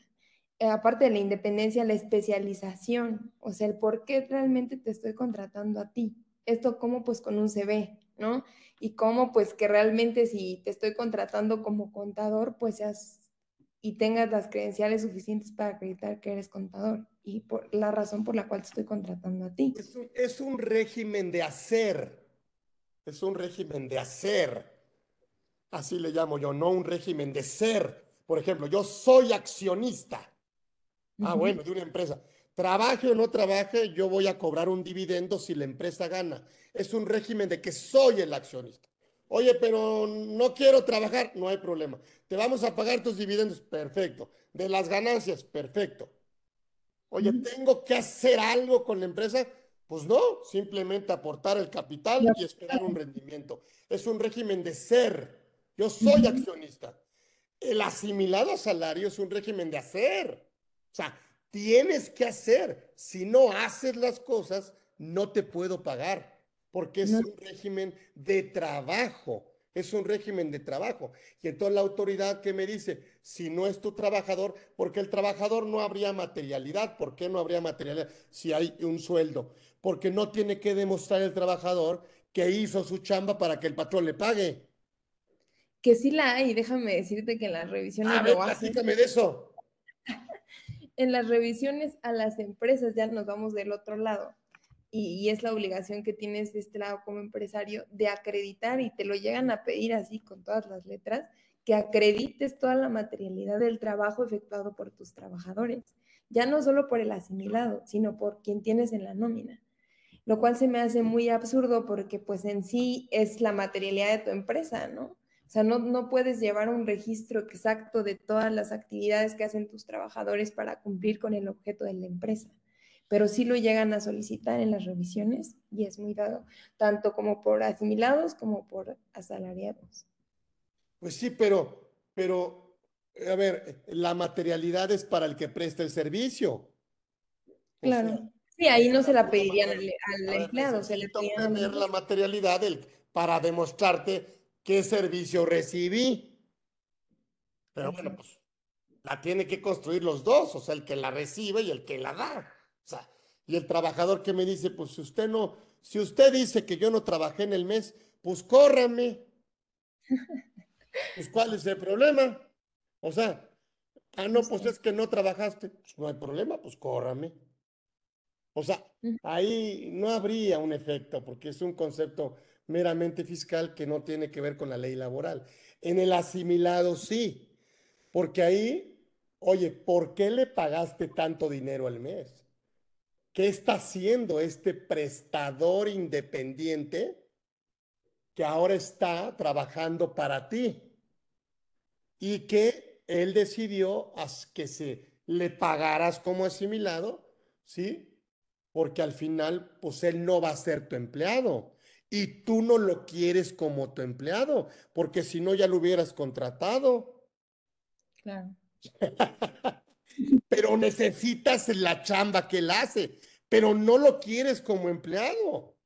Eh, aparte de la independencia, la especialización, o sea, el por qué realmente te estoy contratando a ti. Esto como pues con un CV, ¿no? Y cómo pues que realmente si te estoy contratando como contador, pues seas y tengas las credenciales suficientes para acreditar que eres contador y por la razón por la cual te estoy contratando a ti. Es un, régimen de hacer, es un régimen de hacer, así le llamo yo, no un régimen de ser. Por ejemplo, yo soy accionista, ah, bueno, de una empresa. Trabaje o no trabaje, yo voy a cobrar un dividendo si la empresa gana. Es un régimen de que soy el accionista. Oye, pero no quiero trabajar, no hay problema. Te vamos a pagar tus dividendos, perfecto. De las ganancias, perfecto. Oye, ¿tengo que hacer algo con la empresa? Pues no, simplemente aportar el capital y esperar un rendimiento. Es un régimen de ser. Yo soy accionista. El asimilado a salario es un régimen de hacer. O sea, tienes que hacer. Si no haces las cosas, no te puedo pagar porque es un régimen de trabajo, es un régimen de trabajo. Y entonces la autoridad que me dice, si no es tu trabajador, porque el trabajador no habría materialidad, ¿por qué no habría materialidad si hay un sueldo? Porque no tiene que demostrar el trabajador que hizo su chamba para que el patrón le pague. Que sí la hay, déjame decirte que en las revisiones a ver, platícame de eso. en las revisiones a las empresas ya nos vamos del otro lado y, es la obligación que tienes de este lado como empresario de acreditar y te lo llegan a pedir así con todas las letras, que acredites toda la materialidad del trabajo efectuado por tus trabajadores, ya no solo por el asimilado, sino por quien tienes en la nómina, lo cual se me hace muy absurdo porque pues en sí es la materialidad de tu empresa, ¿no? O sea, no, no puedes llevar un registro exacto de todas las actividades que hacen tus trabajadores para cumplir con el objeto de la empresa pero sí lo llegan a solicitar en las revisiones y es muy dado, tanto como por asimilados como por asalariados. Pues sí, pero, pero, a ver, la materialidad es para el que presta el servicio. Claro. sí, ahí no se la pedirían al, empleado, se le tener la materialidad del, para demostrarte qué servicio recibí. Pero bueno, pues la tiene que construir los dos, o sea, el que la recibe y el que la da y el trabajador que me dice, pues si usted no, si usted dice que yo no trabajé en el mes, pues córrame. Pues ¿cuál es el problema? O sea, ah, no, pues es que no trabajaste. Pues no hay problema, pues córrame. O sea, ahí no habría un efecto porque es un concepto meramente fiscal que no tiene que ver con la ley laboral. En el asimilado sí, porque ahí, oye, ¿por qué le pagaste tanto dinero al mes? ¿Qué está haciendo este prestador independiente que ahora está trabajando para ti? Y que él decidió que se le pagaras como asimilado, ¿sí? Porque al final, pues él no va a ser tu empleado y tú no lo quieres como tu empleado, porque si no ya lo hubieras contratado. Claro. pero necesitas la chamba que él hace, pero no lo quieres como empleado.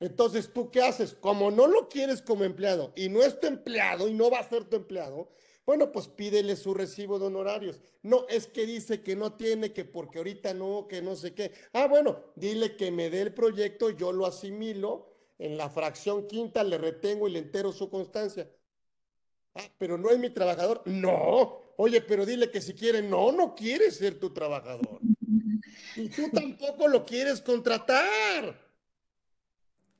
Entonces, ¿tú qué haces? Como no lo quieres como empleado y no es tu empleado y no va a ser tu empleado, bueno, pues pídele su recibo de honorarios. No, es que dice que no tiene, que porque ahorita no, que no sé qué. Ah, bueno, dile que me dé el proyecto, yo lo asimilo, en la fracción quinta le retengo y le entero su constancia. Ah, pero no es mi trabajador. No, oye, pero dile que si quiere, no, no quiere ser tu trabajador. Y tú tampoco lo quieres contratar.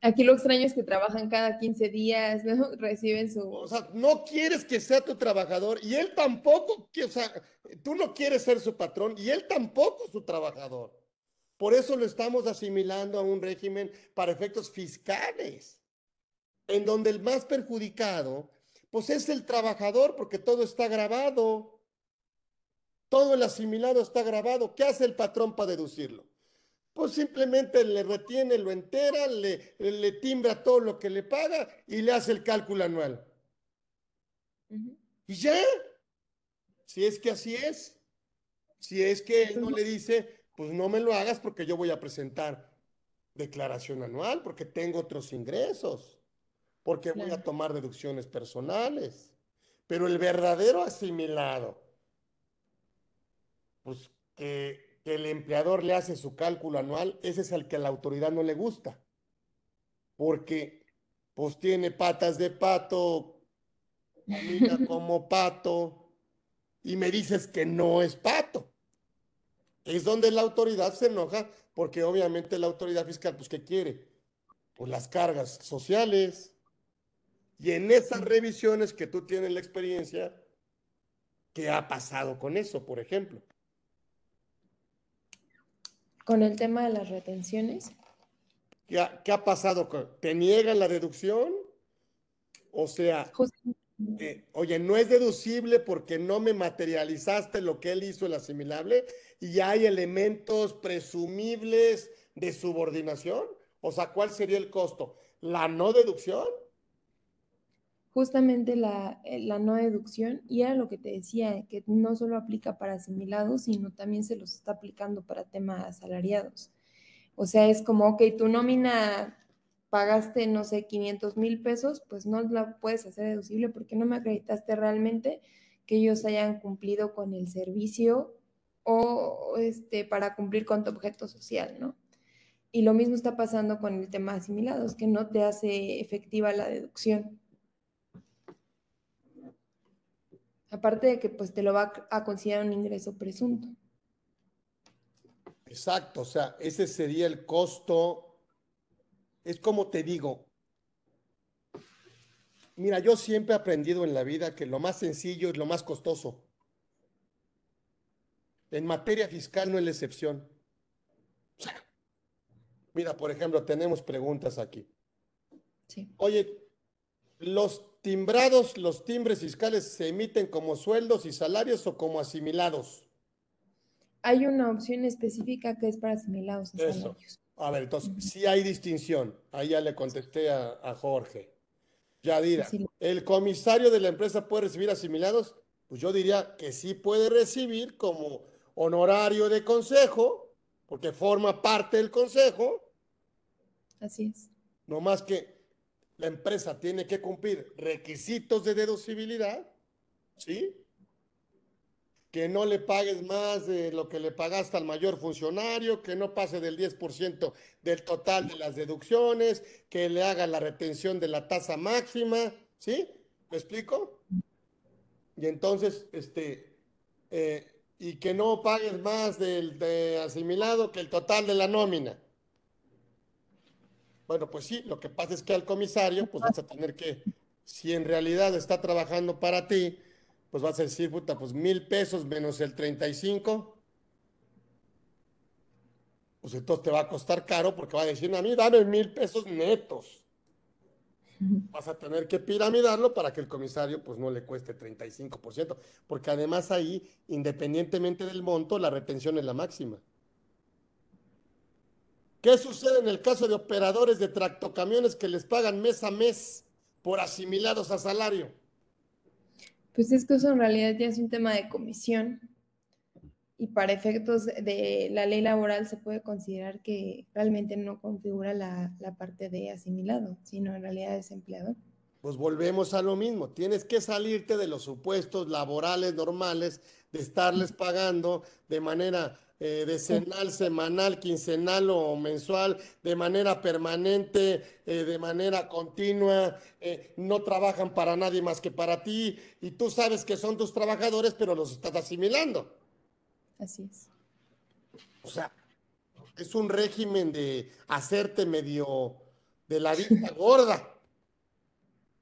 Aquí lo extraño es que trabajan cada 15 días, ¿no? Reciben su... O sea, no quieres que sea tu trabajador y él tampoco, o sea, tú no quieres ser su patrón y él tampoco su trabajador. Por eso lo estamos asimilando a un régimen para efectos fiscales, en donde el más perjudicado, pues es el trabajador, porque todo está grabado. Todo el asimilado está grabado. ¿Qué hace el patrón para deducirlo? pues simplemente le retiene, lo entera, le, le timbra todo lo que le paga y le hace el cálculo anual. Y ya, si es que así es, si es que él no le dice, pues no me lo hagas porque yo voy a presentar declaración anual, porque tengo otros ingresos, porque voy a tomar deducciones personales. Pero el verdadero asimilado, pues que el empleador le hace su cálculo anual, ese es el que a la autoridad no le gusta. Porque pues tiene patas de pato, camina como pato, y me dices que no es pato. Es donde la autoridad se enoja, porque obviamente la autoridad fiscal, pues, ¿qué quiere? Pues las cargas sociales. Y en esas revisiones que tú tienes la experiencia, ¿qué ha pasado con eso, por ejemplo? Con el tema de las retenciones. ¿Qué ha, pasado? ¿Te niegan la deducción? O sea, eh, oye, no es deducible porque no me materializaste lo que él hizo el asimilable y hay elementos presumibles de subordinación. O sea, ¿cuál sería el costo? ¿La no deducción? Justamente la, eh, la, no deducción, y era lo que te decía, que no solo aplica para asimilados, sino también se los está aplicando para temas asalariados. O sea, es como, ok, tu nómina pagaste, no sé, 500 mil pesos, pues no la puedes hacer deducible porque no me acreditaste realmente que ellos hayan cumplido con el servicio o este, para cumplir con tu objeto social, ¿no? Y lo mismo está pasando con el tema asimilados, que no te hace efectiva la deducción. Aparte de que pues te lo va a considerar un ingreso presunto. Exacto, o sea, ese sería el costo. Es como te digo. Mira, yo siempre he aprendido en la vida que lo más sencillo es lo más costoso. En materia fiscal no es la excepción. Mira, por ejemplo, tenemos preguntas aquí. Sí. Oye, los timbrados, los timbres fiscales se emiten como sueldos y salarios o como asimilados. Hay una opción específica que es para asimilados y salarios. A ver, entonces, si hay distinción. Ahí ya le contesté a, Jorge. Ya dirá, ¿el comisario de la empresa puede recibir asimilados? Pues yo diría que sí puede recibir como honorario de consejo, porque forma parte del consejo. Así es. No más que la empresa tiene que cumplir requisitos de deducibilidad, ¿sí? Que no le pagues más de lo que le pagaste al mayor funcionario, que no pase del 10% del total de las deducciones, que le haga la retención de la tasa máxima, ¿sí? ¿Me explico? Y entonces, este, eh, y que no pagues más del de asimilado que el total de la nómina. Bueno, pues sí, lo que pasa es que al comisario, pues vas a tener que, si en realidad está trabajando para ti, pues vas a decir, puta, pues mil pesos menos el 35, pues entonces te va a costar caro porque va a decir, a mí dame mil pesos netos. Vas a tener que piramidarlo para que el comisario pues no le cueste 35%, porque además ahí, independientemente del monto, la retención es la máxima. ¿Qué sucede en el caso de operadores de tractocamiones que les pagan mes a mes por asimilados a salario? Pues es que eso en realidad ya es un tema de comisión y para efectos de la ley laboral se puede considerar que realmente no configura la, parte de asimilado, sino en realidad es empleador. Pues volvemos a lo mismo, tienes que salirte de los supuestos laborales normales de estarles pagando de manera eh, decenal, semanal, quincenal o mensual, de manera permanente, eh, de manera continua, eh, no trabajan para nadie más que para ti y tú sabes que son tus trabajadores, pero los estás asimilando. Así es. O sea, es un régimen de hacerte medio de la vista gorda.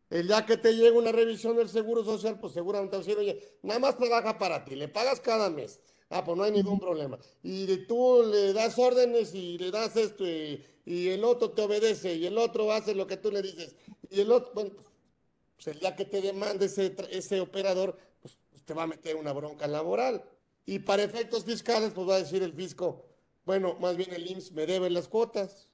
El día que te llega una revisión del Seguro Social, pues seguramente decir, oye, nada más trabaja para ti, le pagas cada mes. Ah, pues no hay ningún problema. Y tú le das órdenes y le das esto y, el otro te obedece y el otro hace lo que tú le dices. Y el otro, bueno, pues el día que te demande ese, operador, pues, pues te va a meter una bronca laboral. Y para efectos fiscales, pues va a decir el fisco, bueno, más bien el IMSS me debe las cuotas.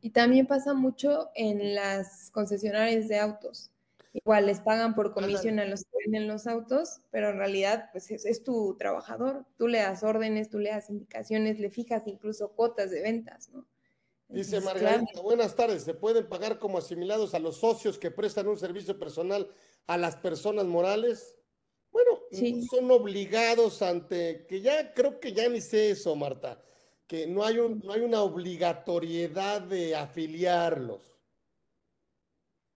Y también pasa mucho en las concesionarias de autos. Igual les pagan por comisión a los que venden los autos, pero en realidad pues es, tu trabajador. Tú le das órdenes, tú le das indicaciones, le fijas incluso cuotas de ventas, ¿no? Dice Margarita, buenas tardes. ¿Se pueden pagar como asimilados a los socios que prestan un servicio personal a las personas morales? Bueno, son obligados ante, que ya creo que ya ni sé eso, Marta, que no hay, un, no hay una obligatoriedad de afiliarlos.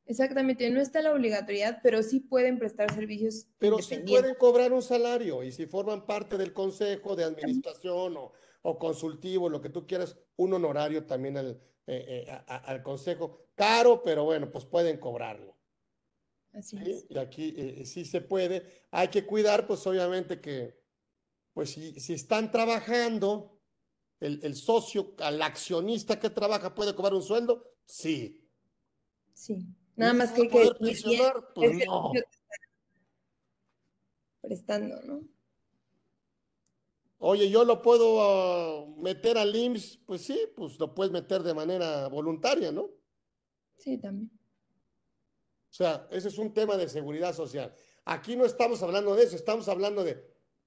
Exactamente, no está la obligatoriedad, pero sí pueden prestar servicios. Pero sí pueden cobrar un salario y si forman parte del consejo de administración o, consultivo, lo que tú quieras, un honorario también al, eh, eh, al consejo. Caro, pero bueno, pues pueden cobrarlo. Así es. Y aquí eh, sí se puede. Hay que cuidar, pues obviamente que, pues si, si están trabajando, el, el, socio, al accionista que trabaja, ¿puede cobrar un sueldo? Sí. Sí. Nada más que hay que... Presionar? Pues no. Prestando, ¿no? Oye, yo lo puedo ah, meter al IMSS, pues sí, pues lo puedes meter de manera voluntaria, ¿no? Sí, también. O sea, ese es un tema de seguridad social. Aquí no estamos hablando de eso, estamos hablando de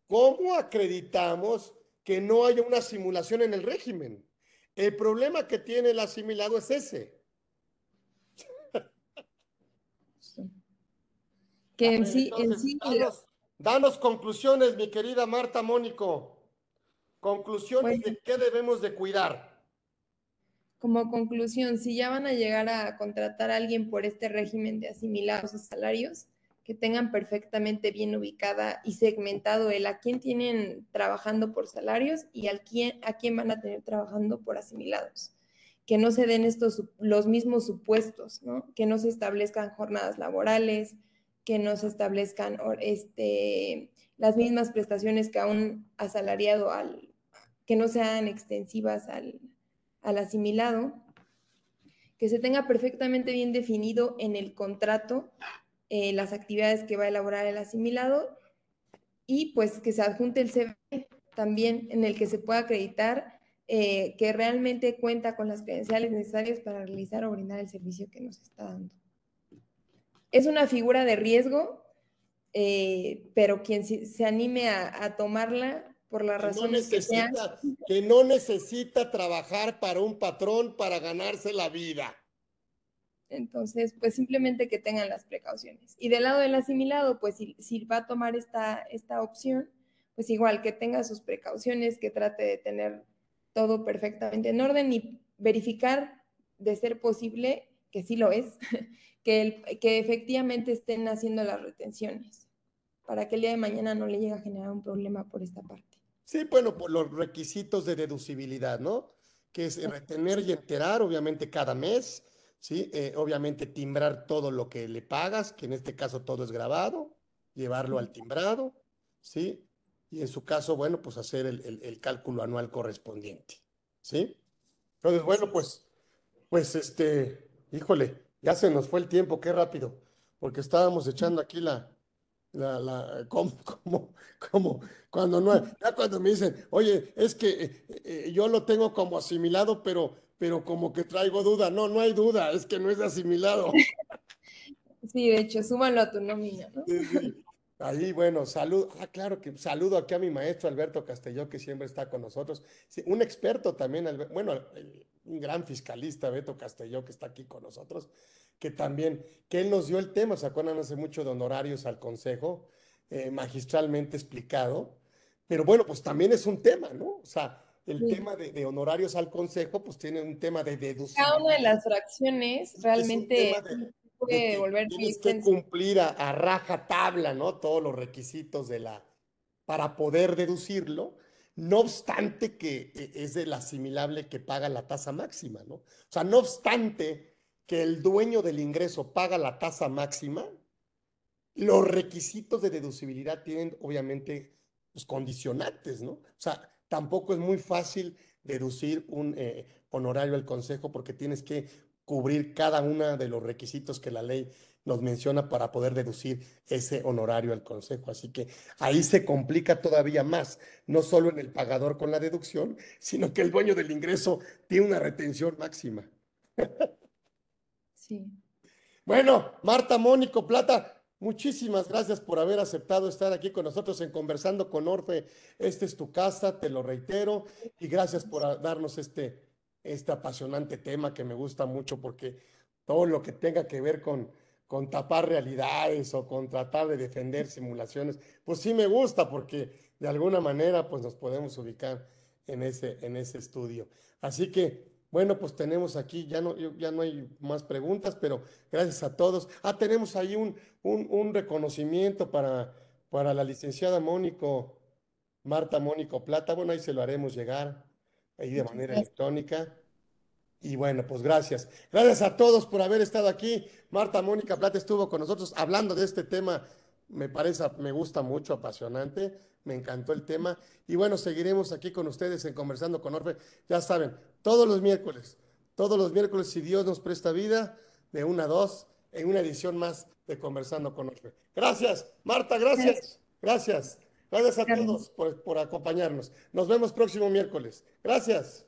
cómo acreditamos que no haya una simulación en el régimen. El problema que tiene el asimilado es ese. Que en sí, en sí danos, conclusiones, mi querida Marta Mónico. Conclusiones de qué debemos de cuidar como conclusión, si ya van a llegar a contratar a alguien por este régimen de asimilados a salarios, que tengan perfectamente bien ubicada y segmentado el a quién tienen trabajando por salarios y al quién, a quién van a tener trabajando por asimilados. Que no se den estos los mismos supuestos, ¿no? Que no se establezcan jornadas laborales, que no se establezcan este, las mismas prestaciones que a un asalariado, al, que no sean extensivas al, al asimilado, que se tenga perfectamente bien definido en el contrato eh, las actividades que va a elaborar el asimilado y pues que se adjunte el CV también en el que se pueda acreditar eh, que realmente cuenta con las credenciales necesarias para realizar o brindar el servicio que nos está dando. Es una figura de riesgo, eh, pero quien se, anime a tomarla por la razón que, no necesita trabajar para un patrón para ganarse la vida. Entonces, pues simplemente que tengan las precauciones. Y del lado del asimilado, pues si, va a tomar esta, esta opción, pues igual que tenga sus precauciones, que trate de tener todo perfectamente en orden y verificar, de ser posible, que sí lo es, que, el, que efectivamente estén haciendo las retenciones. para que el día de mañana no le llegue a generar un problema por esta parte. Sí, bueno, por los requisitos de deducibilidad, ¿no? Que es retener y enterar, obviamente, cada mes, ¿sí? Eh, obviamente timbrar todo lo que le pagas, que en este caso todo es grabado, llevarlo al timbrado, ¿sí? Y en su caso, bueno, pues hacer el, el cálculo anual correspondiente, ¿sí? Entonces, bueno, pues, pues este, híjole, ya se nos fue el tiempo, qué rápido, porque estábamos echando aquí la, la, la, como, como, como, cuando no, ya cuando me dicen, oye, es que eh, eh, yo lo tengo como asimilado, pero, pero como que traigo duda. No, no hay duda, es que no es asimilado. Sí, de hecho, súmalo a tu nómina, ¿no? Ahí, bueno, saludo, ah, claro que saludo aquí a mi maestro Alberto Castelló, que siempre está con nosotros. un experto también, bueno, un gran fiscalista, Beto Castelló, que está aquí con nosotros que también, que él nos dio el tema, ¿se acuerdan hace mucho de honorarios al Consejo? Eh, magistralmente explicado, pero bueno, pues también es un tema, ¿no? O sea, el tema de, honorarios al Consejo, pues tiene un tema de deducción. Cada una de las fracciones realmente puede volver Tienes que cumplir a, a, raja tabla, ¿no? Todos los requisitos de la, para poder deducirlo, no obstante que eh, es el asimilable que paga la tasa máxima, ¿no? O sea, no obstante que el dueño del ingreso paga la tasa máxima, los requisitos de deducibilidad tienen obviamente pues, condicionantes, ¿no? O sea, tampoco es muy fácil deducir un eh, honorario al consejo porque tienes que cubrir cada uno de los requisitos que la ley nos menciona para poder deducir ese honorario al consejo. Así que ahí se complica todavía más, no solo en el pagador con la deducción, sino que el dueño del ingreso tiene una retención máxima. Sí. Bueno, Marta Mónico Plata, muchísimas gracias por haber aceptado estar aquí con nosotros en Conversando con Orfe. Esta es tu casa, te lo reitero, y gracias por darnos este, este apasionante tema que me gusta mucho porque todo lo que tenga que ver con, con tapar realidades o con tratar de defender simulaciones, pues sí me gusta porque de alguna manera pues nos podemos ubicar en ese, en ese estudio. Así que bueno, pues tenemos aquí, ya no, ya no hay más preguntas, pero gracias a todos. Ah, tenemos ahí un, un, reconocimiento para, para la licenciada Mónico, Marta Mónico Plata. Bueno, ahí se lo haremos llegar, ahí de manera electrónica. Y bueno, pues gracias. Gracias a todos por haber estado aquí. Marta Mónica Plata estuvo con nosotros hablando de este tema. Me parece, me gusta mucho, apasionante. Me encantó el tema. Y bueno, seguiremos aquí con ustedes en Conversando con Orfe. Ya saben, todos los miércoles, todos los miércoles, si Dios nos presta vida, de una a dos, en una edición más de Conversando con Orfe. Gracias, Marta, gracias. Gracias. Gracias a todos por, por acompañarnos. Nos vemos próximo miércoles. Gracias.